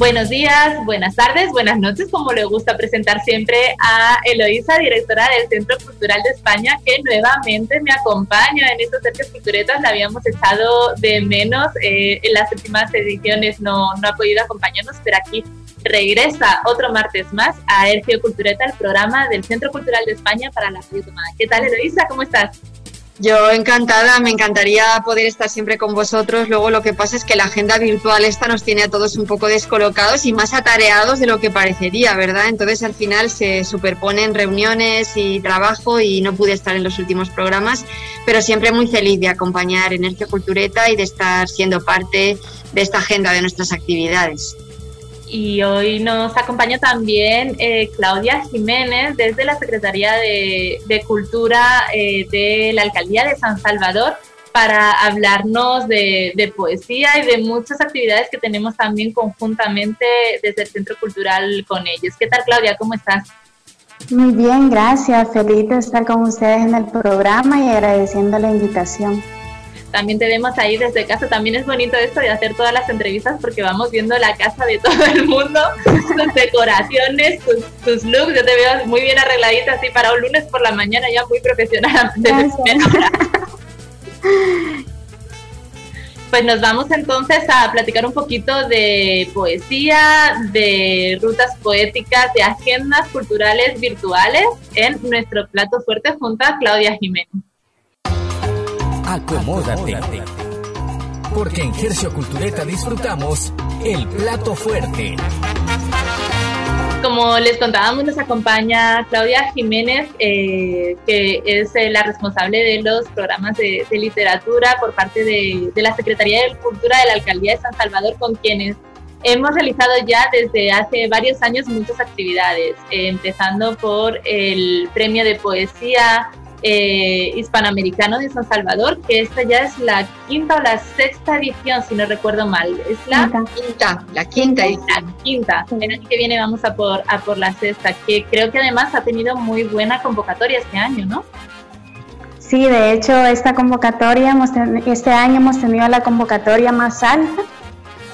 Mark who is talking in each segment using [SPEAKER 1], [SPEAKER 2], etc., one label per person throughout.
[SPEAKER 1] Buenos días, buenas tardes, buenas noches, como le gusta presentar siempre a Eloísa, directora del Centro Cultural de España, que nuevamente me acompaña en estos cercos culturetas. La habíamos echado de menos, eh, en las últimas ediciones no, no ha podido acompañarnos, pero aquí regresa otro martes más a Ergio Cultureta, el programa del Centro Cultural de España para la Radio Tomada. ¿Qué tal, Eloísa? ¿Cómo estás?
[SPEAKER 2] Yo encantada, me encantaría poder estar siempre con vosotros. Luego lo que pasa es que la agenda virtual esta nos tiene a todos un poco descolocados y más atareados de lo que parecería, ¿verdad? Entonces al final se superponen reuniones y trabajo y no pude estar en los últimos programas, pero siempre muy feliz de acompañar Energía Cultureta y de estar siendo parte de esta agenda de nuestras actividades
[SPEAKER 1] y hoy nos acompaña también eh, Claudia Jiménez desde la Secretaría de, Cultura eh, de la Alcaldía de San Salvador para hablarnos de, poesía y de muchas actividades que tenemos también conjuntamente desde el Centro Cultural con ellos. ¿Qué tal Claudia? ¿Cómo estás?
[SPEAKER 3] Muy bien, gracias. Feliz de estar con ustedes en el programa y agradeciendo la invitación
[SPEAKER 1] también te vemos ahí desde casa. También es bonito esto de hacer todas las entrevistas porque vamos viendo la casa de todo el mundo, tus decoraciones, tus, looks. Yo te veo muy bien arregladita así para un lunes por la mañana, ya muy profesional. Pues nos vamos entonces a platicar un poquito de poesía, de rutas poéticas, de agendas culturales virtuales en nuestro plato fuerte junto a Claudia Jiménez.
[SPEAKER 4] Acomódate. Porque en Gercio Cultureta disfrutamos el plato fuerte.
[SPEAKER 1] Como les contábamos, nos acompaña Claudia Jiménez, eh, que es eh, la responsable de los programas de, literatura por parte de, la Secretaría de Cultura de la Alcaldía de San Salvador, con quienes hemos realizado ya desde hace varios años muchas actividades, eh, empezando por el premio de poesía eh, hispanoamericano de San Salvador, que esta ya es la quinta o la sexta edición, si no recuerdo mal. Es la quinta, la quinta edición. La quinta. El año que viene vamos a por, a por la sexta, que creo que además ha tenido muy buena convocatoria este año, ¿no?
[SPEAKER 3] Sí, de hecho, esta convocatoria, este año hemos tenido la convocatoria más alta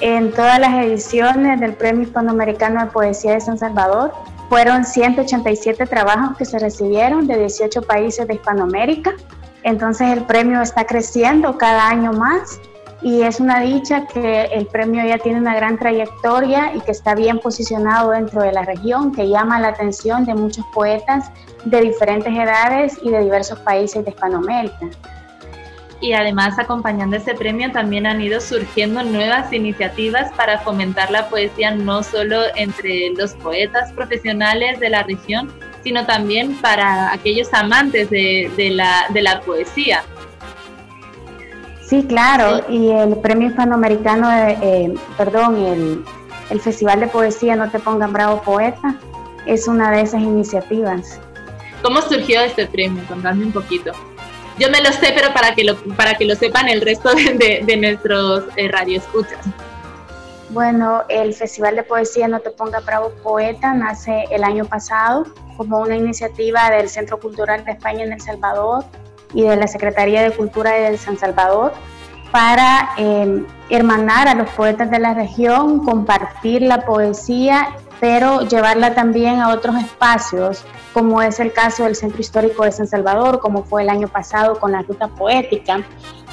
[SPEAKER 3] en todas las ediciones del Premio Hispanoamericano de Poesía de San Salvador fueron 187 trabajos que se recibieron de 18 países de Hispanoamérica. Entonces el premio está creciendo cada año más y es una dicha que el premio ya tiene una gran trayectoria y que está bien posicionado dentro de la región, que llama la atención de muchos poetas de diferentes edades y de diversos países de Hispanoamérica
[SPEAKER 1] y además acompañando este premio también han ido surgiendo nuevas iniciativas para fomentar la poesía no solo entre los poetas profesionales de la región, sino también para aquellos amantes de, la, de la poesía.
[SPEAKER 3] Sí, claro, y el Premio Hispanoamericano, eh, perdón, el, el Festival de Poesía No Te Pongan Bravo Poeta es una de esas iniciativas.
[SPEAKER 1] ¿Cómo surgió este premio? Contadme un poquito. Yo me lo sé, pero para que lo, para que lo sepan el resto de, nuestros eh, radioescuchas.
[SPEAKER 3] Bueno, el Festival de Poesía No Te Ponga Bravo Poeta nace el año pasado como una iniciativa del Centro Cultural de España en El Salvador y de la Secretaría de Cultura de San Salvador para eh, hermanar a los poetas de la región, compartir la poesía pero llevarla también a otros espacios, como es el caso del Centro Histórico de San Salvador, como fue el año pasado con la Ruta Poética,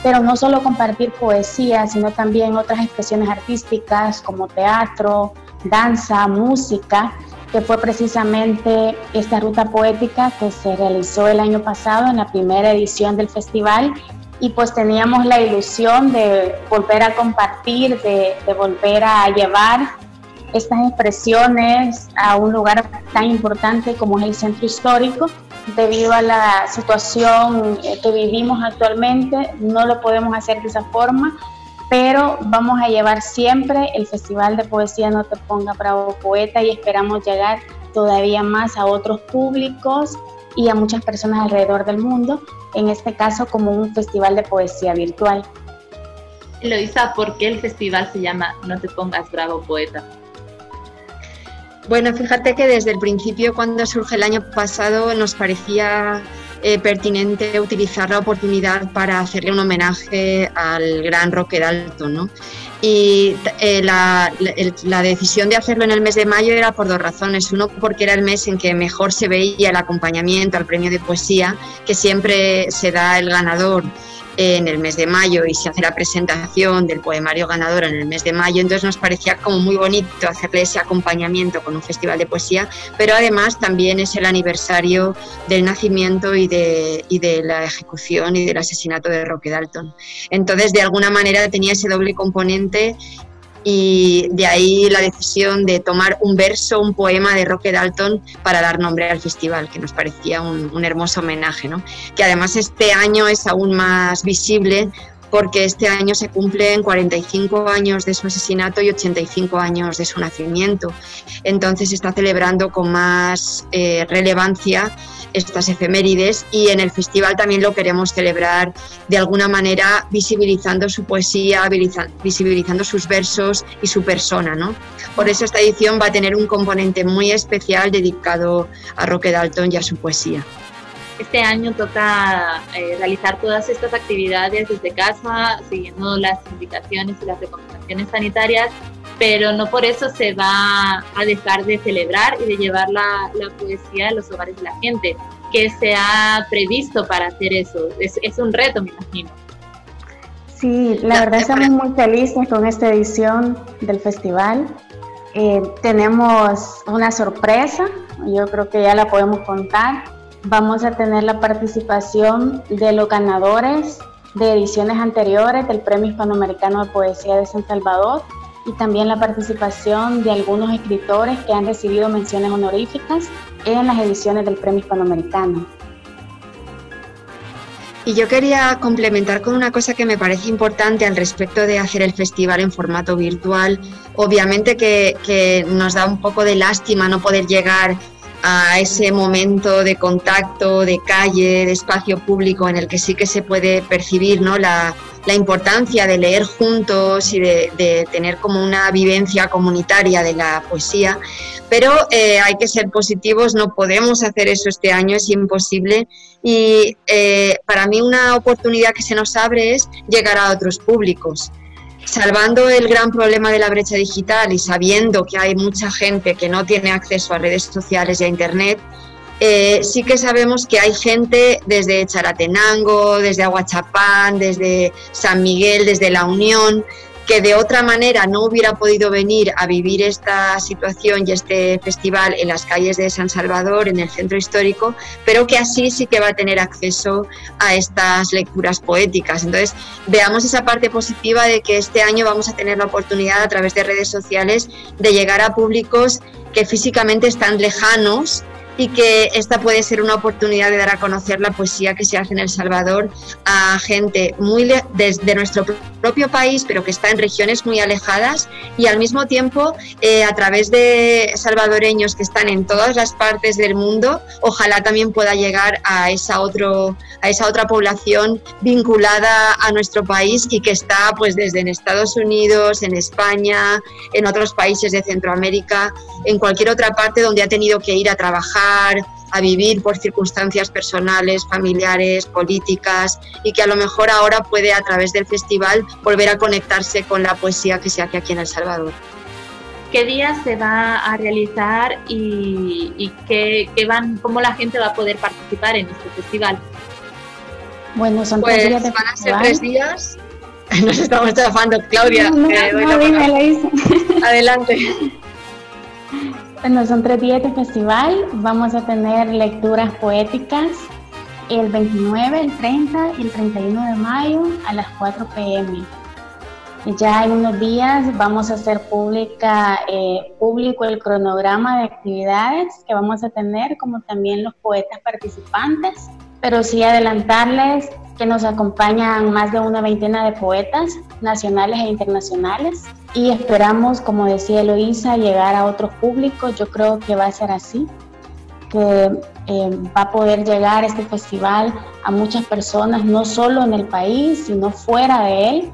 [SPEAKER 3] pero no solo compartir poesía, sino también otras expresiones artísticas como teatro, danza, música, que fue precisamente esta ruta poética que se realizó el año pasado en la primera edición del festival. Y pues teníamos la ilusión de volver a compartir, de, de volver a llevar estas expresiones a un lugar tan importante como es el centro histórico. Debido a la situación eh, que vivimos actualmente, no lo podemos hacer de esa forma, pero vamos a llevar siempre el Festival de Poesía No Te Ponga Bravo Poeta y esperamos llegar todavía más a otros públicos y a muchas personas alrededor del mundo, en este caso como un festival de poesía virtual.
[SPEAKER 1] Eloisa, ¿por qué el festival se llama No te pongas bravo poeta?
[SPEAKER 2] Bueno, fíjate que desde el principio, cuando surge el año pasado, nos parecía eh, pertinente utilizar la oportunidad para hacerle un homenaje al gran Roque Dalton, ¿no? Y eh, la, la, decisión de hacerlo en el mes de mayo era por dos razones. Uno, porque era el mes en que mejor se veía el acompañamiento al premio de poesía, que siempre se da el ganador en el mes de mayo y se hace la presentación del poemario ganador en el mes de mayo, entonces nos parecía como muy bonito hacerle ese acompañamiento con un festival de poesía, pero además también es el aniversario del nacimiento y de, y de la ejecución y del asesinato de Roque Dalton. Entonces, de alguna manera tenía ese doble componente y de ahí la decisión de tomar un verso, un poema de Roque Dalton para dar nombre al festival, que nos parecía un, hermoso homenaje, ¿no? que además este año es aún más visible porque este año se cumplen 45 años de su asesinato y 85 años de su nacimiento. Entonces se está celebrando con más eh, relevancia estas efemérides y en el festival también lo queremos celebrar de alguna manera visibilizando su poesía, visibilizando sus versos y su persona. ¿no? Por eso esta edición va a tener un componente muy especial dedicado a Roque Dalton y a su poesía.
[SPEAKER 1] Este año toca eh, realizar todas estas actividades desde casa, siguiendo las indicaciones y las recomendaciones sanitarias, pero no por eso se va a dejar de celebrar y de llevar la, la poesía a los hogares de la gente. que se ha previsto para hacer eso? Es, es un reto, me imagino.
[SPEAKER 3] Sí, la verdad estamos muy felices con esta edición del festival. Eh, tenemos una sorpresa, yo creo que ya la podemos contar. Vamos a tener la participación de los ganadores de ediciones anteriores del Premio Hispanoamericano de Poesía de San Salvador y también la participación de algunos escritores que han recibido menciones honoríficas en las ediciones del Premio Hispanoamericano.
[SPEAKER 2] Y yo quería complementar con una cosa que me parece importante al respecto de hacer el festival en formato virtual. Obviamente que, que nos da un poco de lástima no poder llegar a ese momento de contacto, de calle, de espacio público en el que sí que se puede percibir ¿no? la, la importancia de leer juntos y de, tener como una vivencia comunitaria de la poesía, pero eh, hay que ser positivos, no podemos hacer eso este año, es imposible. Y eh, para mí una oportunidad que se nos abre es llegar a otros públicos salvando el gran problema de la brecha digital y sabiendo que hay mucha gente que no tiene acceso a redes sociales y a Internet, eh, sí que sabemos que hay gente desde Charatenango, desde Aguachapán, desde San Miguel, desde La Unión, que de otra manera no hubiera podido venir a vivir esta situación y este festival en las calles de San Salvador, en el centro histórico, pero que así sí que va a tener acceso a estas lecturas poéticas. Entonces, veamos esa parte positiva de que este año vamos a tener la oportunidad a través de redes sociales de llegar a públicos que físicamente están lejanos y que esta puede ser una oportunidad de dar a conocer la poesía que se hace en El Salvador a gente muy desde nuestro propio país, pero que está en regiones muy alejadas y al mismo tiempo eh, a través de salvadoreños que están en todas las partes del mundo, ojalá también pueda llegar a esa, otro, a esa otra población vinculada a nuestro país y que está pues desde en Estados Unidos, en España, en otros países de Centroamérica, en cualquier otra parte donde ha tenido que ir a trabajar a vivir por circunstancias personales, familiares, políticas y que a lo mejor ahora puede a través del festival volver a conectarse con la poesía que se hace aquí en El Salvador.
[SPEAKER 1] ¿Qué días se va a realizar y, qué, van, cómo la gente va a poder participar en este festival?
[SPEAKER 2] Bueno, son tres pues días van a ser tres días. Nos estamos chafando, Claudia. Adelante.
[SPEAKER 3] Bueno, son tres días de festival. Vamos a tener lecturas poéticas el 29, el 30 y el 31 de mayo a las 4 pm. Ya en unos días vamos a hacer pública, eh, público el cronograma de actividades que vamos a tener, como también los poetas participantes. pero sí adelantarles que nos acompañan más de una veintena de poetas nacionales e internacionales y esperamos, como decía Eloísa, llegar a otros públicos. Yo creo que va a ser así, que eh, va a poder llegar este festival a muchas personas, no solo en el país, sino fuera de él.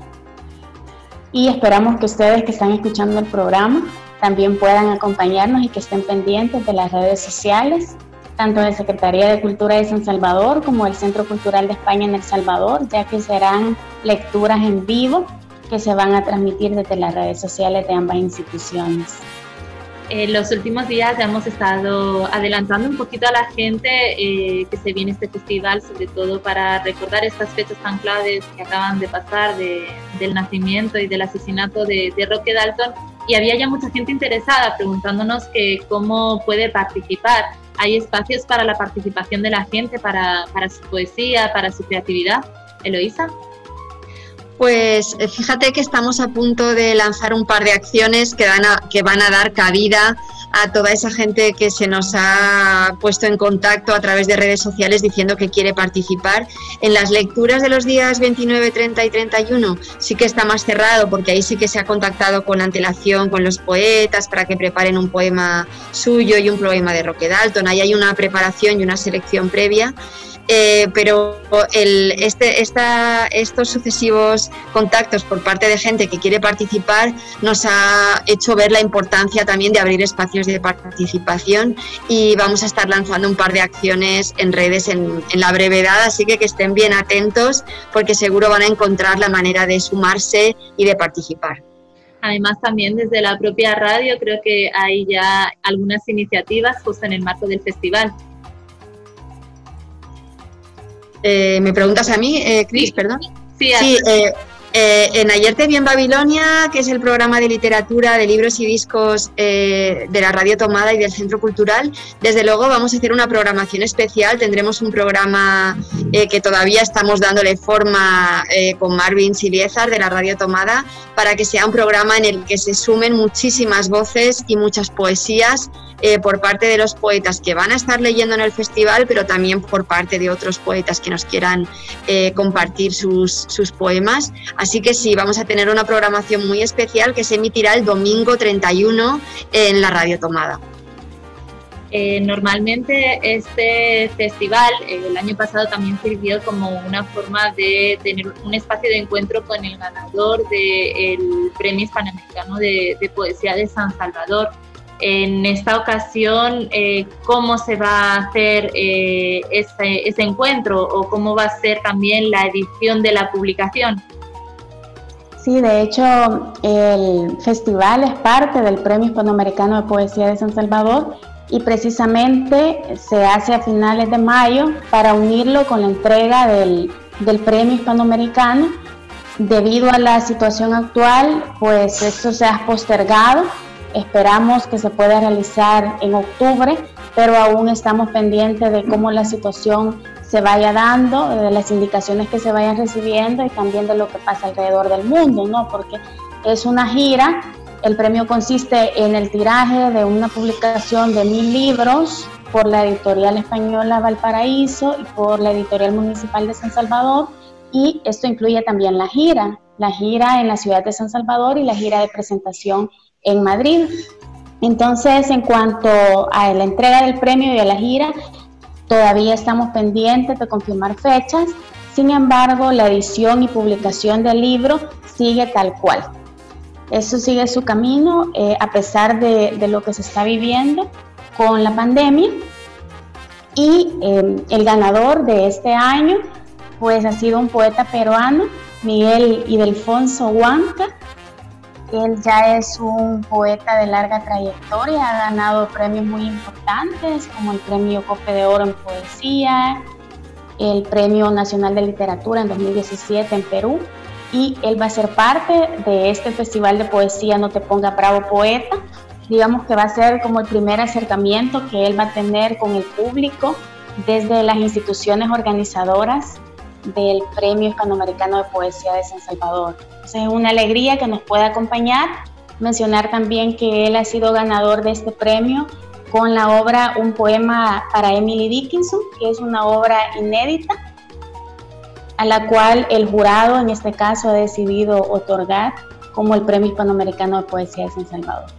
[SPEAKER 3] Y esperamos que ustedes que están escuchando el programa también puedan acompañarnos y que estén pendientes de las redes sociales tanto de Secretaría de Cultura de San Salvador como del Centro Cultural de España en El Salvador, ya que serán lecturas en vivo que se van a transmitir desde las redes sociales de ambas instituciones.
[SPEAKER 1] En los últimos días hemos estado adelantando un poquito a la gente eh, que se viene este festival, sobre todo para recordar estas fechas tan claves que acaban de pasar del nacimiento y del asesinato de, de Roque Dalton. Y había ya mucha gente interesada preguntándonos que cómo puede participar hay espacios para la participación de la gente, para, su poesía, para su creatividad. Eloísa.
[SPEAKER 2] Pues eh, fíjate que estamos a punto de lanzar un par de acciones que, que van a dar cabida a toda esa gente que se nos ha puesto en contacto a través de redes sociales diciendo que quiere participar. En las lecturas de los días 29, 30 y 31 sí que está más cerrado porque ahí sí que se ha contactado con antelación con los poetas para que preparen un poema suyo y un poema de Roque Dalton. Ahí hay una preparación y una selección previa. Eh, pero el, este, esta, estos sucesivos contactos por parte de gente que quiere participar nos ha hecho ver la importancia también de abrir espacios de participación y vamos a estar lanzando un par de acciones en redes en, en la brevedad, así que que estén bien atentos porque seguro van a encontrar la manera de sumarse y de participar.
[SPEAKER 1] Además, también desde la propia radio creo que hay ya algunas iniciativas justo en el marco del festival.
[SPEAKER 2] Eh, ¿Me preguntas a mí, eh, Cris, perdón? Sí, sí eh, eh, en Ayer te vi en Babilonia, que es el programa de literatura, de libros y discos de la Radio Tomada y del Centro Cultural, desde luego vamos a hacer una programación especial. Tendremos un programa que todavía estamos dándole forma con Marvin Siliezar de la Radio Tomada para que sea un programa en el que se sumen muchísimas voces y muchas poesías eh, por parte de los poetas que van a estar leyendo en el festival, pero también por parte de otros poetas que nos quieran eh, compartir sus, sus, poemas. Así que sí, vamos a tener una programación muy especial que se emitirá el domingo 31 en la Radio Tomada.
[SPEAKER 1] Eh, normalmente este festival el año pasado también sirvió como una forma de tener un espacio de encuentro con el ganador del Premio Hispanoamericano de, Poesía de San Salvador en esta ocasión eh, cómo se va a hacer eh, ese, encuentro o cómo va a ser también la edición de la publicación.
[SPEAKER 3] Sí, de hecho el festival es parte del Premio Hispanoamericano de Poesía de San Salvador y precisamente se hace a finales de mayo para unirlo con la entrega del, del Premio Hispanoamericano. Debido a la situación actual, pues esto se ha postergado Esperamos que se pueda realizar en octubre, pero aún estamos pendientes de cómo la situación se vaya dando, de las indicaciones que se vayan recibiendo y también de lo que pasa alrededor del mundo, ¿no? Porque es una gira, el premio consiste en el tiraje de una publicación de mil libros por la editorial española Valparaíso y por la editorial municipal de San Salvador y esto incluye también la gira, la gira en la ciudad de San Salvador y la gira de presentación en Madrid. Entonces, en cuanto a la entrega del premio y a la gira, todavía estamos pendientes de confirmar fechas. Sin embargo, la edición y publicación del libro sigue tal cual. Eso sigue su camino eh, a pesar de, lo que se está viviendo con la pandemia. Y eh, el ganador de este año, pues ha sido un poeta peruano, Miguel Idelfonso Huanca, él ya es un poeta de larga trayectoria, ha ganado premios muy importantes como el Premio Cope de Oro en Poesía, el Premio Nacional de Literatura en 2017 en Perú y él va a ser parte de este Festival de Poesía No te ponga bravo poeta. Digamos que va a ser como el primer acercamiento que él va a tener con el público desde las instituciones organizadoras del Premio Hispanoamericano de Poesía de San Salvador. es una alegría que nos pueda acompañar. Mencionar también que él ha sido ganador de este premio con la obra Un poema para Emily Dickinson, que es una obra inédita, a la cual el jurado en este caso ha decidido otorgar como el Premio Hispanoamericano de Poesía de San Salvador.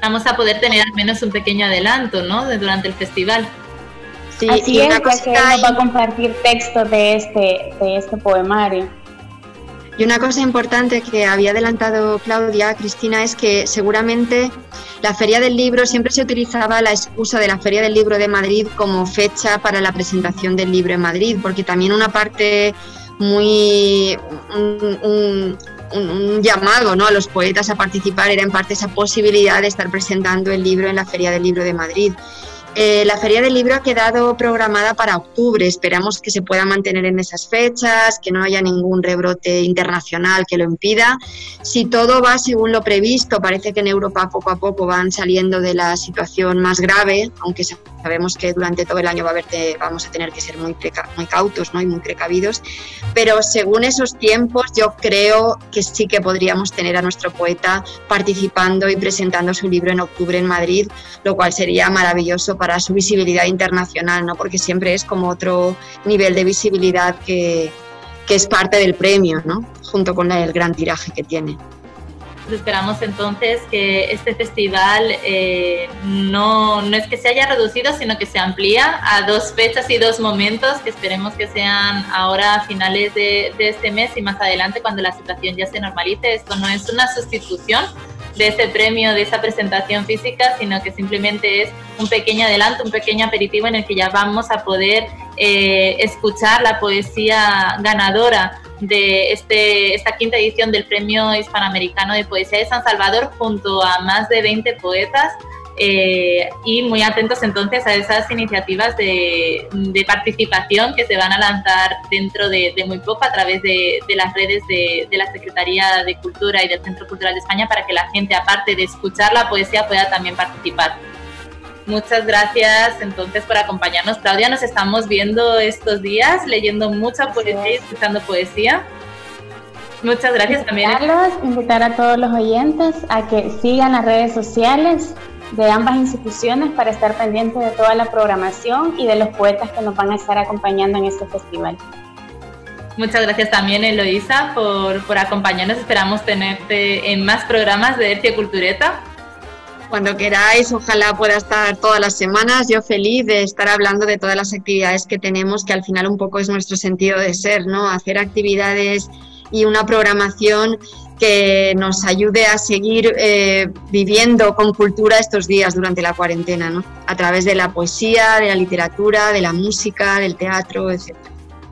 [SPEAKER 1] Vamos a poder tener al menos un pequeño adelanto, ¿no? durante el festival.
[SPEAKER 3] Sí, Así es, que nos va a compartir texto de este, de este poemario.
[SPEAKER 2] Y una cosa importante que había adelantado Claudia, Cristina, es que seguramente la Feria del Libro siempre se utilizaba la excusa de la Feria del Libro de Madrid como fecha para la presentación del libro en Madrid, porque también una parte muy un, llamado ¿no? a los poetas a participar era en parte esa posibilidad de estar presentando el libro en la Feria del Libro de Madrid. Eh, la Feria del Libro ha quedado programada para octubre. Esperamos que se pueda mantener en esas fechas, que no haya ningún rebrote internacional que lo impida. Si todo va según lo previsto, parece que en Europa poco a poco van saliendo de la situación más grave, aunque sabemos que durante todo el año va a haber vamos a tener que ser muy, muy cautos ¿no? y muy precavidos. Pero según esos tiempos, yo creo que sí que podríamos tener a nuestro poeta participando y presentando su libro en octubre en Madrid, lo cual sería maravilloso para su visibilidad internacional, ¿no? porque siempre es como otro nivel de visibilidad que, que es parte del premio, ¿no? junto con el gran tiraje que tiene.
[SPEAKER 1] Esperamos entonces que este festival eh, no, no, es que se haya reducido, sino que se amplía a dos fechas y dos momentos que esperemos que sean ahora a finales de, de este mes y más adelante cuando la situación ya se normalice. Esto no es una sustitución, de ese premio, de esa presentación física, sino que simplemente es un pequeño adelanto, un pequeño aperitivo en el que ya vamos a poder eh, escuchar la poesía ganadora de este, esta quinta edición del Premio Hispanoamericano de Poesía de San Salvador junto a más de 20 poetas eh, y muy atentos entonces a esas iniciativas de, participación que se van a lanzar dentro de, muy poco a través de, las redes de, la Secretaría de Cultura y del Centro Cultural de España para que la gente, aparte de escuchar la poesía, pueda también participar. Muchas gracias entonces por acompañarnos. Claudia, nos estamos viendo estos días leyendo mucha poesía y escuchando poesía. Muchas gracias también.
[SPEAKER 3] invitar a todos los oyentes a que sigan las redes sociales de ambas instituciones para estar pendientes de toda la programación y de los poetas que nos van a estar acompañando en este festival.
[SPEAKER 1] Muchas gracias también, Eloisa, por, por acompañarnos. Esperamos tenerte en más programas de Ercia Cultureta.
[SPEAKER 2] Cuando queráis, ojalá pueda estar todas las semanas. Yo feliz de estar hablando de todas las actividades que tenemos, que al final un poco es nuestro sentido de ser, ¿no? Hacer actividades y una programación que nos ayude a seguir eh, viviendo con cultura estos días durante la cuarentena, ¿no? a través de la poesía, de la literatura, de la música, del teatro, etc.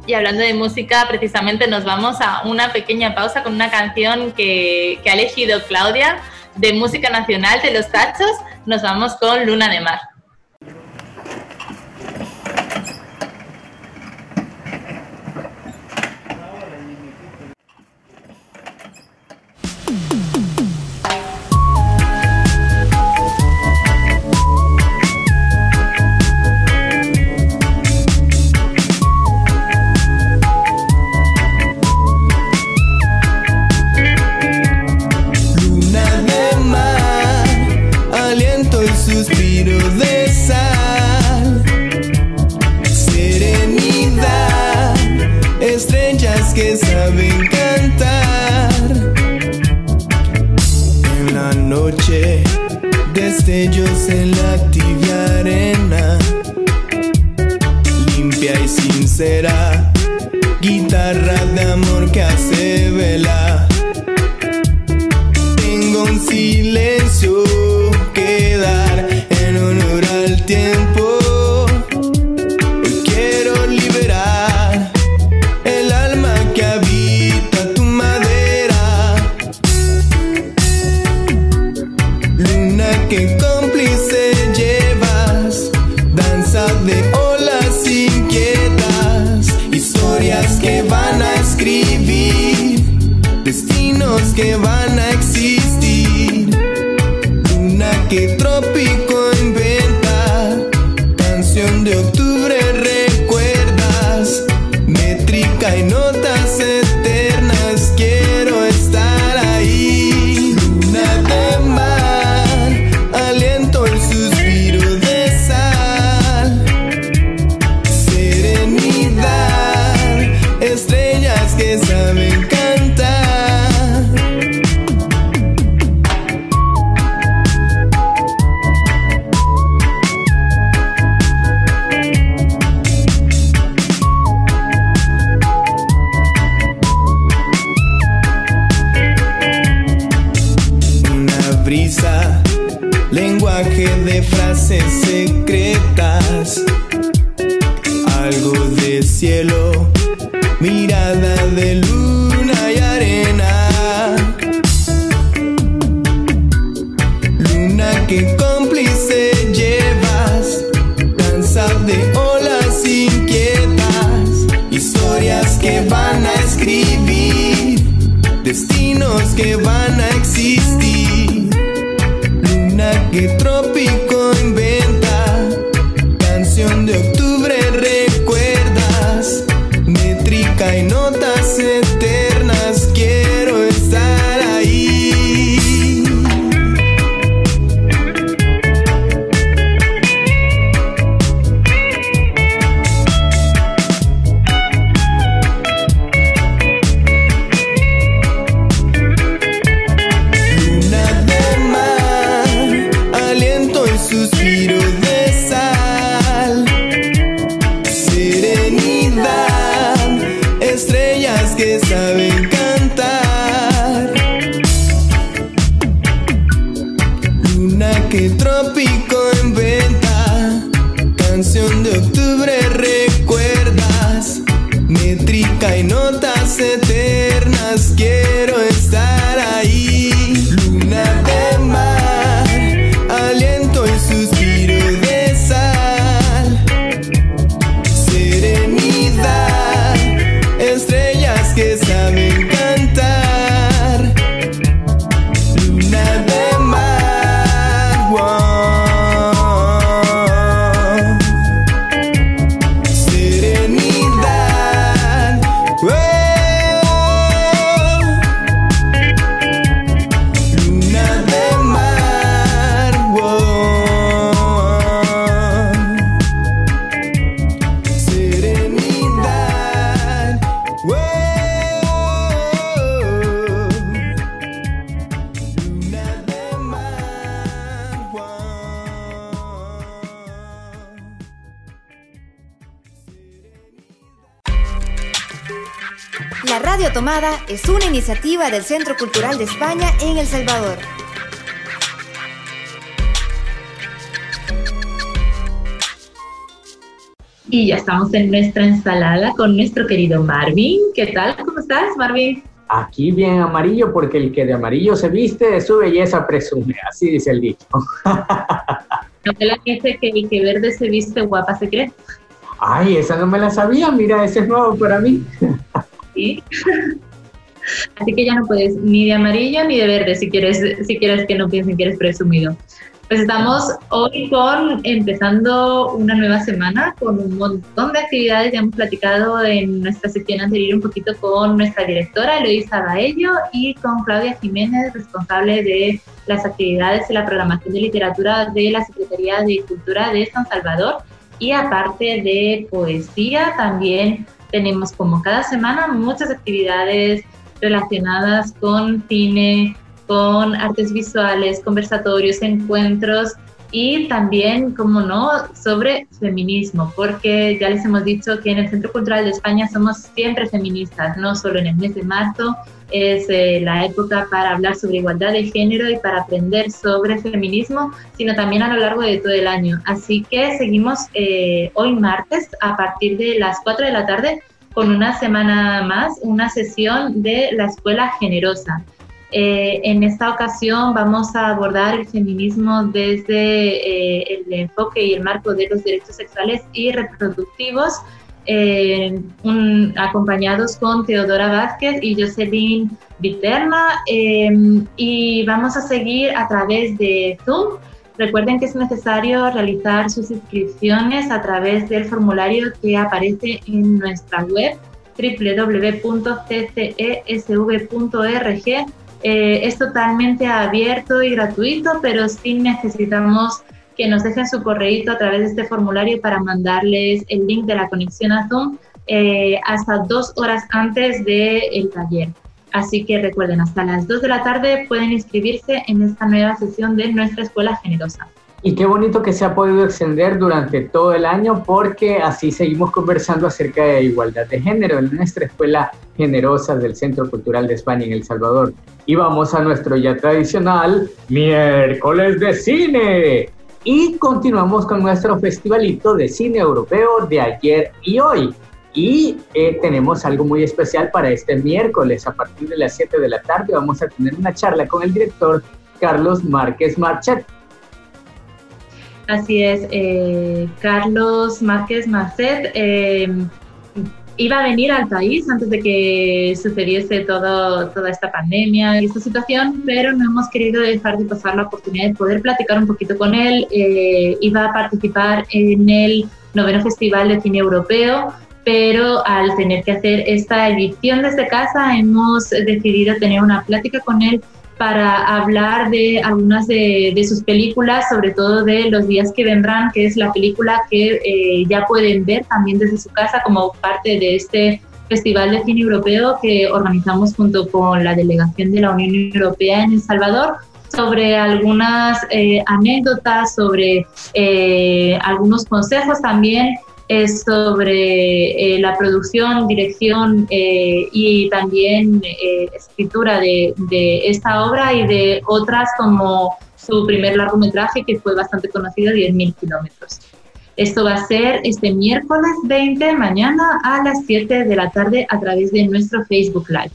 [SPEAKER 1] Y hablando de música, precisamente nos vamos a una pequeña pausa con una canción que, que ha elegido Claudia de música nacional de los Tachos. Nos vamos con Luna de Mar.
[SPEAKER 5] Que trópico
[SPEAKER 6] Tomada es una iniciativa del Centro Cultural de España en El Salvador.
[SPEAKER 1] Y ya estamos en nuestra ensalada con nuestro querido Marvin. ¿Qué tal? ¿Cómo estás, Marvin?
[SPEAKER 7] Aquí bien amarillo, porque el que de amarillo se viste de su belleza presume, así dice el dicho.
[SPEAKER 1] Novela dice que el que verde se viste, guapa se cree.
[SPEAKER 7] Ay, esa no me la sabía, mira, ese es nuevo para mí.
[SPEAKER 1] ¿sí? Así que ya no puedes ni de amarillo ni de verde si quieres, si quieres que no piensen que eres presumido. Pues estamos hoy con empezando una nueva semana con un montón de actividades. Ya hemos platicado en nuestra sección anterior un poquito con nuestra directora Eloisa Baello y con Claudia Jiménez, responsable de las actividades y la programación de literatura de la Secretaría de Cultura de San Salvador. Y aparte de poesía, también tenemos como cada semana muchas actividades relacionadas con cine, con artes visuales, conversatorios, encuentros y también, como no, sobre feminismo, porque ya les hemos dicho que en el Centro Cultural de España somos siempre feministas, no solo en el mes de marzo, es eh, la época para hablar sobre igualdad de género y para aprender sobre feminismo, sino también a lo largo de todo el año. Así que seguimos eh, hoy martes a partir de las 4 de la tarde con una semana más, una sesión de la Escuela Generosa. Eh, en esta ocasión vamos a abordar el feminismo desde eh, el enfoque y el marco de los derechos sexuales y reproductivos, eh, acompañados con Teodora Vázquez y Jocelyn Viterna, y vamos a seguir a través de Zoom. Recuerden que es necesario realizar sus inscripciones a través del formulario que aparece en nuestra web www.ccesv.org. Eh, es totalmente abierto y gratuito, pero sí necesitamos que nos dejen su correíto a través de este formulario para mandarles el link de la conexión a Zoom eh, hasta dos horas antes del taller. Así que recuerden, hasta las 2 de la tarde pueden inscribirse en esta nueva sesión de nuestra Escuela Generosa.
[SPEAKER 7] Y qué bonito que se ha podido extender durante todo el año porque así seguimos conversando acerca de igualdad de género en nuestra escuela generosa del Centro Cultural de España en El Salvador. Y vamos a nuestro ya tradicional miércoles de cine. Y continuamos con nuestro festivalito de cine europeo de ayer y hoy. Y eh, tenemos algo muy especial para este miércoles. A partir de las 7 de la tarde vamos a tener una charla con el director Carlos Márquez Marchet.
[SPEAKER 1] Así es, eh, Carlos Márquez Marcet eh, iba a venir al país antes de que sucediese todo, toda esta pandemia y esta situación, pero no hemos querido dejar de pasar la oportunidad de poder platicar un poquito con él. Eh, iba a participar en el noveno Festival de Cine Europeo, pero al tener que hacer esta edición desde casa hemos decidido tener una plática con él para hablar de algunas de, sus películas, sobre todo de Los días que vendrán, que es la película que eh, ya pueden ver también desde su casa como parte de este Festival de Cine Europeo que organizamos junto con la delegación de la Unión Europea en El Salvador sobre algunas eh, anécdotas, sobre eh, algunos consejos también es sobre eh, la producción, dirección eh, y también eh, escritura de, de, esta obra y de otras como su primer largometraje que fue bastante conocido, 10.000 kilómetros. Esto va a ser este miércoles 20, mañana a las 7 de la tarde a través de nuestro Facebook Live.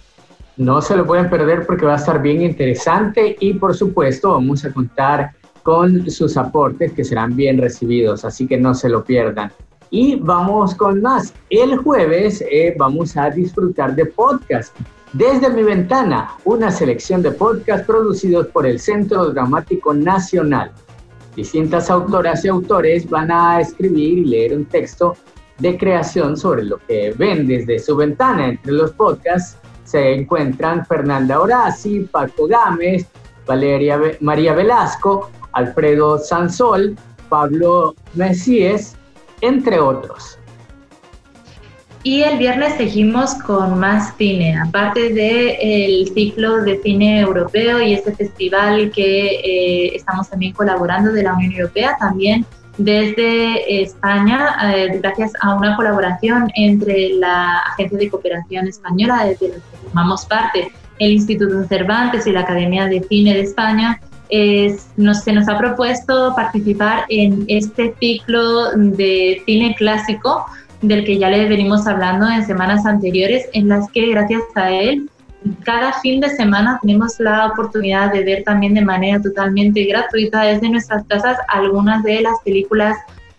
[SPEAKER 7] No se lo pueden perder porque va a estar bien interesante y por supuesto vamos a contar con sus aportes que serán bien recibidos, así que no se lo pierdan. Y vamos con más. El jueves eh, vamos a disfrutar de podcast. Desde mi ventana, una selección de podcasts producidos por el Centro Dramático Nacional. Distintas autoras y autores van a escribir y leer un texto de creación sobre lo que ven desde su ventana. Entre los podcasts se encuentran Fernanda Horaci, Paco Gámez, Valeria María Velasco, Alfredo Sansol, Pablo Mesíes, entre otros.
[SPEAKER 1] Y el viernes seguimos con más cine, aparte del ciclo de cine europeo y este festival que eh, estamos también colaborando de la Unión Europea, también desde España, eh, gracias a una colaboración entre la Agencia de Cooperación Española, desde la que formamos parte, el Instituto Cervantes y la Academia de Cine de España, es, nos, se nos ha propuesto participar en este ciclo de cine clásico del que ya le venimos hablando en semanas anteriores, en las que gracias a él cada fin de semana tenemos la oportunidad de ver también de manera totalmente gratuita desde nuestras casas algunas de las películas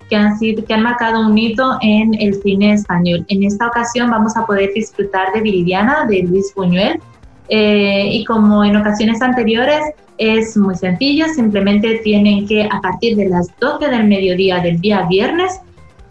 [SPEAKER 1] que han, sido, que han marcado un hito en el cine español. En esta ocasión vamos a poder disfrutar de Viridiana de Luis Buñuel eh, y como en ocasiones anteriores es muy sencillo, simplemente tienen que a partir de las 12 del mediodía del día viernes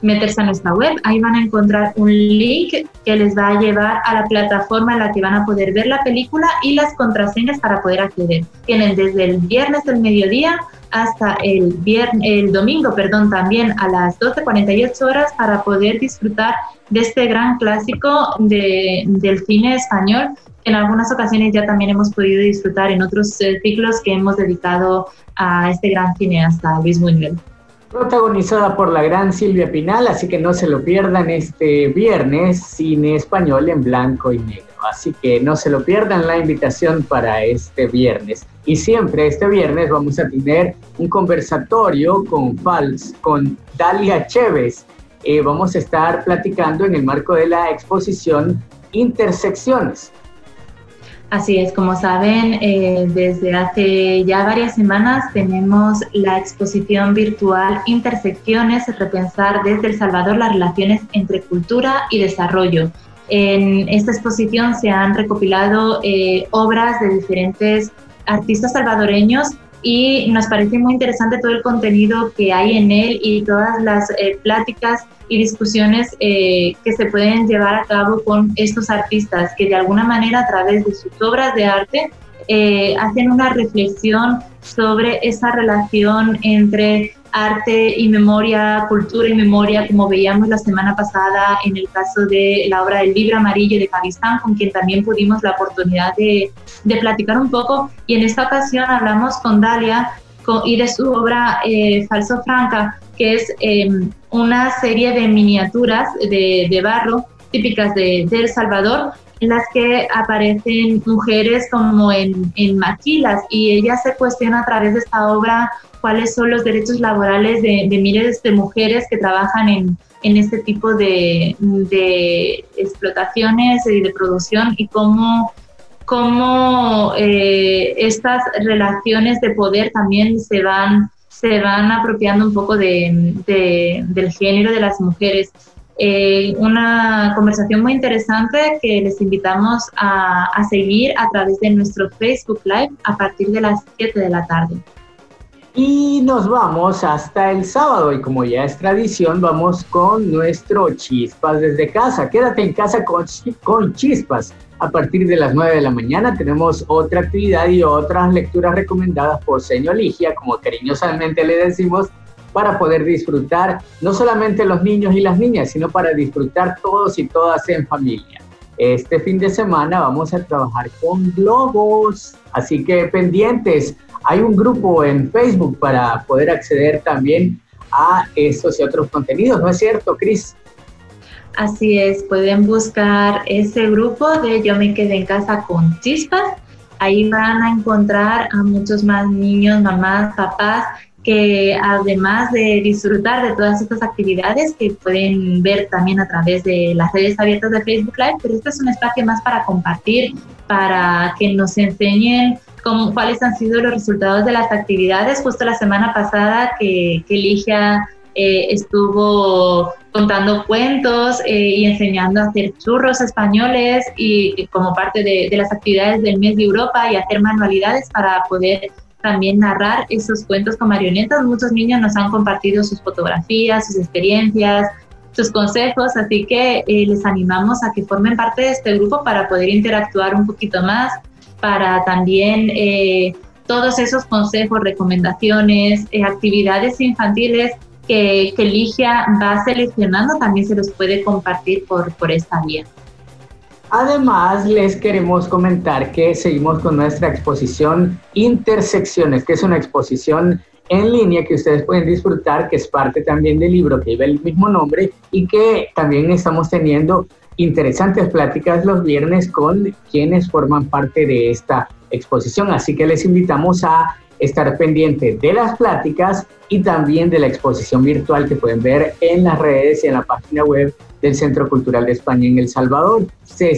[SPEAKER 1] meterse a nuestra web, ahí van a encontrar un link que les va a llevar a la plataforma en la que van a poder ver la película y las contraseñas para poder acceder. Tienen desde el viernes del mediodía hasta el, viernes, el domingo, perdón, también a las 12.48 horas para poder disfrutar de este gran clásico de, del cine español en algunas ocasiones ya también hemos podido disfrutar en otros eh, ciclos que hemos dedicado a este gran cineasta, Luis Buñuel.
[SPEAKER 7] Protagonizada por la gran Silvia Pinal, así que no se lo pierdan este viernes, cine español en blanco y negro. Así que no se lo pierdan la invitación para este viernes. Y siempre este viernes vamos a tener un conversatorio con Fals, con Dalia Chévez. Eh, vamos a estar platicando en el marco de la exposición Intersecciones,
[SPEAKER 1] Así es, como saben, eh, desde hace ya varias semanas tenemos la exposición virtual Intersecciones, repensar desde El Salvador las relaciones entre cultura y desarrollo. En esta exposición se han recopilado eh, obras de diferentes artistas salvadoreños y nos parece muy interesante todo el contenido que hay en él y todas las eh, pláticas y discusiones eh, que se pueden llevar a cabo con estos artistas que de alguna manera a través de sus obras de arte eh, hacen una reflexión sobre esa relación entre arte y memoria, cultura y memoria, como veíamos la semana pasada en el caso de la obra del libro amarillo de Pakistán, con quien también pudimos la oportunidad de, de platicar un poco. Y en esta ocasión hablamos con Dalia co- y de su obra eh, Falso Franca, que es eh, una serie de miniaturas de, de barro típicas de, El Salvador, en las que aparecen mujeres como en, en maquilas y ella se cuestiona a través de esta obra cuáles son los derechos laborales de, de miles de mujeres que trabajan en, en este tipo de, de explotaciones y de producción y cómo, cómo eh, estas relaciones de poder también se van, se van apropiando un poco de, de- del género de las mujeres. Eh, una conversación muy interesante que les invitamos a, a seguir a través de nuestro Facebook Live a partir de las 7 de la tarde.
[SPEAKER 7] Y nos vamos hasta el sábado y como ya es tradición, vamos con nuestro Chispas desde casa. Quédate en casa con, con Chispas. A partir de las 9 de la mañana tenemos otra actividad y otras lecturas recomendadas por Señor Ligia, como cariñosamente le decimos, para poder disfrutar no solamente los niños y las niñas, sino para disfrutar todos y todas en familia. Este fin de semana vamos a trabajar con globos, así que pendientes. Hay un grupo en Facebook para poder acceder también a estos y otros contenidos, ¿no es cierto, Cris?
[SPEAKER 1] Así es, pueden buscar ese grupo de Yo me quedé en casa con chispas. Ahí van a encontrar a muchos más niños, mamás, papás, que además de disfrutar de todas estas actividades que pueden ver también a través de las redes abiertas de Facebook Live, pero este es un espacio más para compartir, para que nos enseñen cómo, cuáles han sido los resultados de las actividades. Justo la semana pasada que, que Ligia eh, estuvo contando cuentos eh, y enseñando a hacer churros españoles y, y como parte de, de las actividades del mes de Europa y hacer manualidades para poder también narrar esos cuentos con marionetas. Muchos niños nos han compartido sus fotografías, sus experiencias, sus consejos, así que eh, les animamos a que formen parte de este grupo para poder interactuar un poquito más, para también eh, todos esos consejos, recomendaciones, eh, actividades infantiles que, que Ligia va seleccionando, también se los puede compartir por, por esta vía.
[SPEAKER 7] Además, les queremos comentar que seguimos con nuestra exposición Intersecciones, que es una exposición en línea que ustedes pueden disfrutar, que es parte también del libro que lleva el mismo nombre y que también estamos teniendo interesantes pláticas los viernes con quienes forman parte de esta exposición. Así que les invitamos a estar pendiente de las pláticas y también de la exposición virtual que pueden ver en las redes y en la página web del Centro Cultural de España en El Salvador, ccesv.org.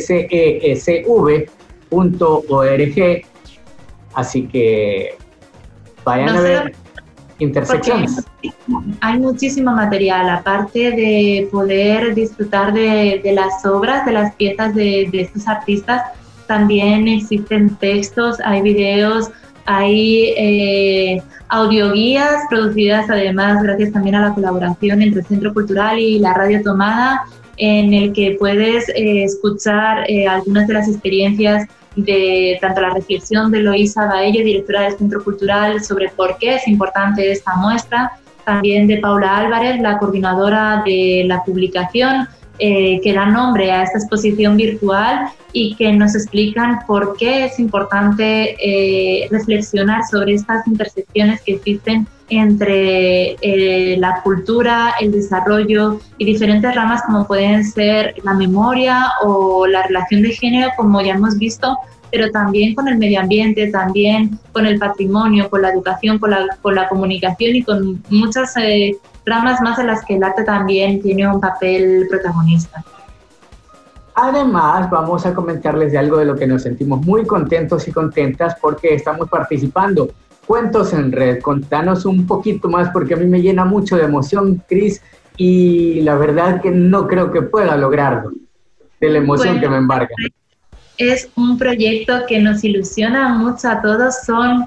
[SPEAKER 7] Así que vayan
[SPEAKER 1] No
[SPEAKER 7] a ver intersecciones.
[SPEAKER 1] hay muchísimo material, aparte de poder disfrutar de, de las obras, de las piezas de, de estos artistas, también existen textos, hay videos, hay eh, audioguías producidas además gracias también a la colaboración entre el Centro Cultural y la Radio Tomada, en el que puedes eh, escuchar eh, algunas de las experiencias de tanto la reflexión de Loisa Baello, directora del Centro Cultural, sobre por qué es importante esta muestra, también de Paula Álvarez, la coordinadora de la publicación, eh, que da nombre a esta exposición virtual y que nos explican por qué es importante eh, reflexionar sobre estas intersecciones que existen entre eh, la cultura, el desarrollo y diferentes ramas como pueden ser la memoria o la relación de género, como ya hemos visto, pero también con el medio ambiente, también con el patrimonio, con la educación, con la, con la comunicación y con muchas eh, ramas más en las que el arte también tiene un papel protagonista.
[SPEAKER 7] Además, vamos a comentarles de algo de lo que nos sentimos muy contentos y contentas porque estamos participando. Cuentos en red, contanos un poquito más porque a mí me llena mucho de emoción, Cris, y la verdad que no creo que pueda lograrlo, de la emoción
[SPEAKER 1] Bueno,
[SPEAKER 7] que me embarga.
[SPEAKER 1] Es un proyecto que nos ilusiona mucho a todos. Son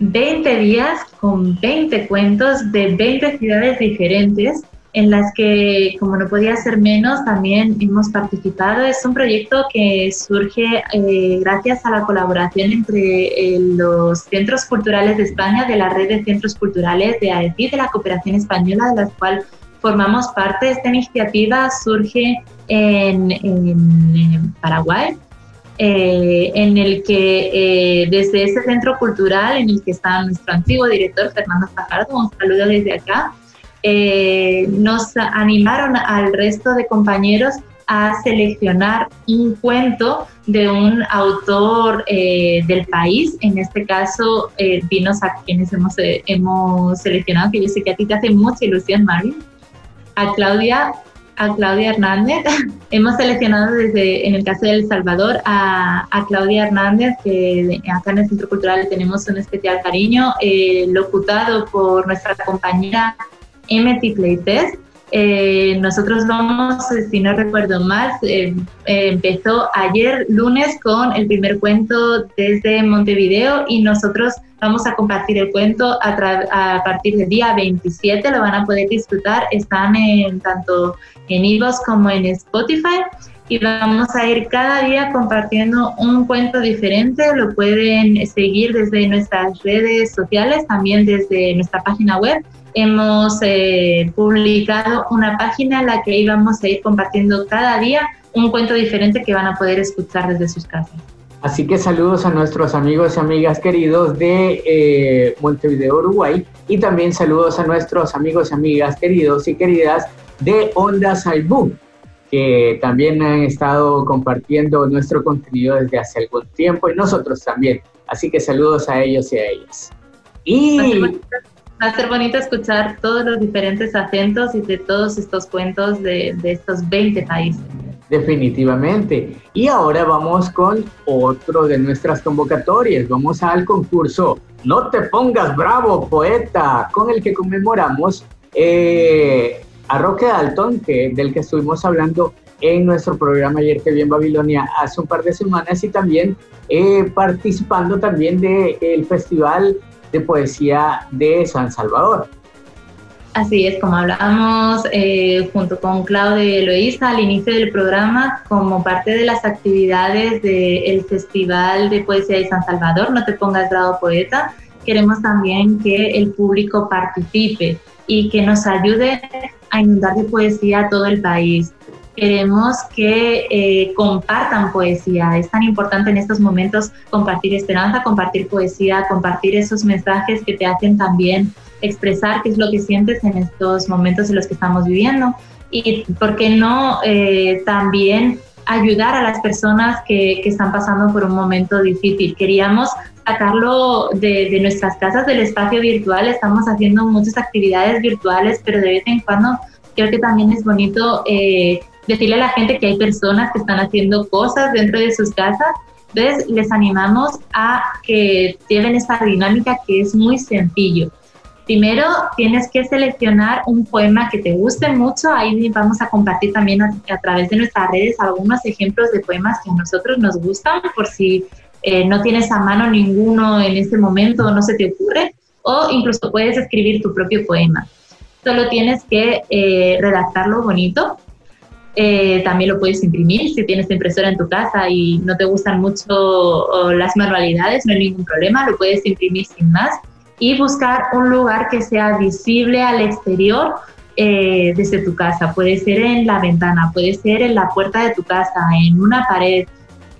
[SPEAKER 1] 20 días con 20 cuentos de 20 ciudades diferentes en las que, como no podía ser menos, también hemos participado. Es un proyecto que surge eh, gracias a la colaboración entre eh, los centros culturales de España, de la red de centros culturales de AECI, de la cooperación española, de la cual formamos parte. Esta iniciativa surge en, en- en Paraguay eh, en el que eh, desde ese centro cultural en el que está nuestro antiguo director Fernando Fajardo, un saludo desde acá, eh, nos animaron al resto de compañeros a seleccionar un cuento de un autor eh, del país, en este caso eh, vinos a quienes hemos, eh, hemos seleccionado, que yo sé que a ti te hace mucha ilusión, Marvin, a Claudia, a Claudia Hernández. hemos seleccionado desde, en el caso de El Salvador, a, a Claudia Hernández, que acá en el Centro Cultural tenemos un especial cariño, eh, locutado por nuestra compañera MT Playtest. Eh, nosotros vamos, si no recuerdo mal, eh, eh, empezó ayer lunes con el primer cuento desde Montevideo y nosotros vamos a compartir el cuento a, a partir del día 27, lo van a poder disfrutar, están en tanto en iVoox como en Spotify y vamos a ir cada día compartiendo un cuento diferente, lo pueden seguir desde nuestras redes sociales, también desde nuestra página web hemos eh, publicado una página en la que íbamos a ir compartiendo cada día un cuento diferente que van a poder escuchar desde sus casas.
[SPEAKER 7] Así que saludos a nuestros amigos y amigas queridos de eh, Montevideo, Uruguay, y también saludos a nuestros amigos y amigas queridos y queridas de Onda Saibú, que también han estado compartiendo nuestro contenido desde hace algún tiempo y nosotros también. Así que saludos a ellos y a ellas. Y
[SPEAKER 1] Va a ser bonito escuchar todos los diferentes acentos y de todos estos cuentos de, de estos 20 países.
[SPEAKER 7] Definitivamente. Y ahora vamos con otro de nuestras convocatorias. Vamos al concurso No te pongas bravo, poeta, con el que conmemoramos eh, a Roque Dalton, que, del que estuvimos hablando en nuestro programa ayer que vi en Babilonia hace un par de semanas y también eh, participando también del Festival de Poesía de San Salvador.
[SPEAKER 1] Así es, como hablábamos eh, junto con Claudia y Eloísa al inicio del programa, como parte de las actividades del Festival de Poesía de San Salvador, No te pongas bravo poeta, queremos también que el público participe y que nos ayude a inundar de poesía a todo el país. Queremos que eh, compartan poesía. Es tan importante en estos momentos compartir esperanza, compartir poesía, compartir esos mensajes que te hacen también expresar qué es lo que sientes en estos momentos en los que estamos viviendo y por qué no eh, también ayudar a las personas que, que, están pasando por un momento difícil. Queríamos sacarlo de, de, nuestras casas, del espacio virtual, estamos haciendo muchas actividades virtuales, pero de vez en cuando creo que también es bonito eh, decirle a la gente que hay personas que están haciendo cosas dentro de sus casas. Entonces, les animamos a que lleven esta dinámica que es muy sencillo. Primero tienes que seleccionar un poema que te guste mucho. Ahí vamos a compartir también a, través de nuestras redes algunos ejemplos de poemas que a nosotros nos gustan, por si eh, no tienes a mano ninguno en este momento o no se te ocurre, o incluso puedes escribir tu propio poema. Solo tienes que eh, redactarlo bonito. Eh, también lo puedes imprimir si tienes impresora en tu casa y no te gustan mucho las manualidades, no hay ningún problema, lo puedes imprimir sin más y buscar un lugar que sea visible al exterior eh, desde tu casa. Puede ser en la ventana, puede ser en la puerta de tu casa, en una pared.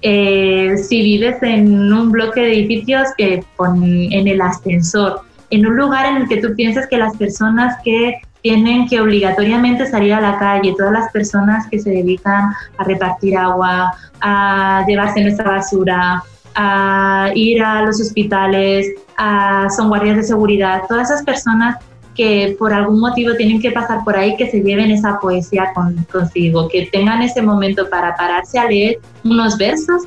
[SPEAKER 1] Eh, si vives en un bloque de edificios, que pon en el ascensor, en un lugar en el que tú piensas que las personas que tienen que obligatoriamente salir a la calle, todas las personas que se dedican a repartir agua, a llevarse nuestra basura, a ir a los hospitales, a, son guardias de seguridad, todas esas personas que por algún motivo tienen que pasar por ahí, que se lleven esa poesía con, consigo, que tengan ese momento para pararse a leer unos versos.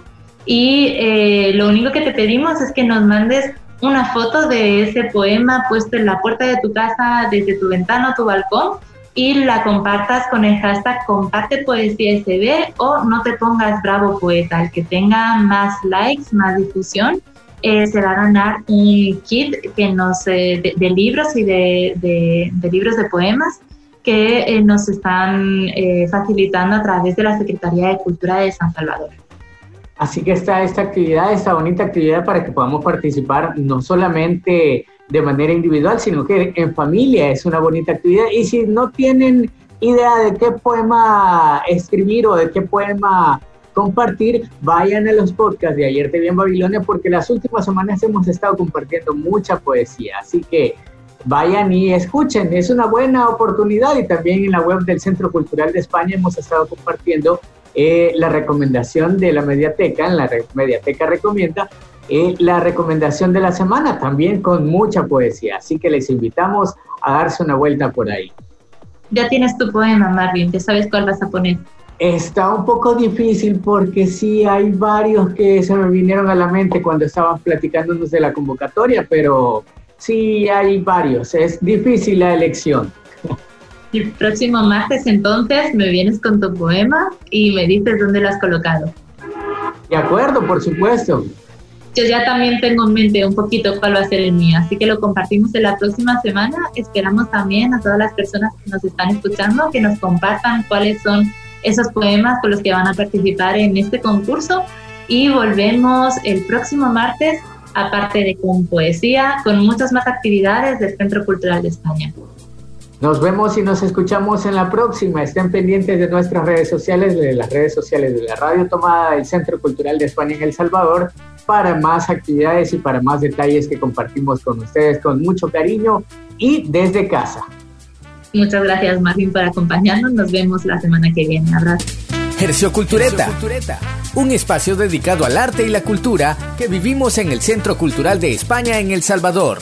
[SPEAKER 1] Y eh, lo único que te pedimos es que nos mandes una foto de ese poema puesto en la puerta de tu casa, desde tu ventana o tu balcón y la compartas con el hashtag comparte poesía SB o no te pongas bravo poeta. El que tenga más likes, más difusión, eh, se va a ganar un kit que nos, eh, de, de, libros y de, de, de, libros de poemas que eh, nos están facilitando a través de la Secretaría de Cultura de San Salvador.
[SPEAKER 7] Así que está esta actividad, esta bonita actividad para que podamos participar no solamente de manera individual, sino que en familia es una bonita actividad. Y si no tienen idea de qué poema escribir o de qué poema
[SPEAKER 8] compartir, vayan a los podcasts de Ayer te vi en Babilonia porque las últimas semanas hemos estado compartiendo mucha poesía, así que vayan y escuchen, es una buena oportunidad y también en la web del Centro Cultural de España hemos estado compartiendo eh, la recomendación de la mediateca, en la re- mediateca recomienda eh, la recomendación de la semana también con mucha poesía, así que les invitamos a darse una vuelta por ahí.
[SPEAKER 1] Ya tienes tu poema, Marvin, ya sabes cuál vas a poner.
[SPEAKER 8] Está un poco difícil porque sí hay varios que se me vinieron a la mente cuando estaban platicándonos de la convocatoria, pero sí hay varios. Es difícil la elección.
[SPEAKER 1] El próximo martes entonces me vienes con tu poema y me dices dónde lo has colocado.
[SPEAKER 8] De acuerdo, por supuesto.
[SPEAKER 1] Yo ya también tengo en mente un poquito cuál va a ser el mío, así que lo compartimos en la próxima semana. Esperamos también a todas las personas que nos están escuchando que nos compartan cuáles son esos poemas con los que van a participar en este concurso y volvemos el próximo martes, aparte de con poesía, con muchas más actividades del Centro Cultural de España.
[SPEAKER 8] Nos vemos y nos escuchamos en la próxima. Estén pendientes de nuestras redes sociales, de las redes sociales de la Radio Tomada del Centro Cultural de España en El Salvador, para más actividades y para más detalles que compartimos con ustedes con mucho cariño y desde casa.
[SPEAKER 1] Muchas gracias, Marvin, por acompañarnos. Nos vemos la semana que viene. Abrazo.
[SPEAKER 7] Hercio Cultureta, un espacio dedicado al arte y la cultura que vivimos en el Centro Cultural de España en El Salvador.